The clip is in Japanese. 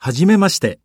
はじめまして。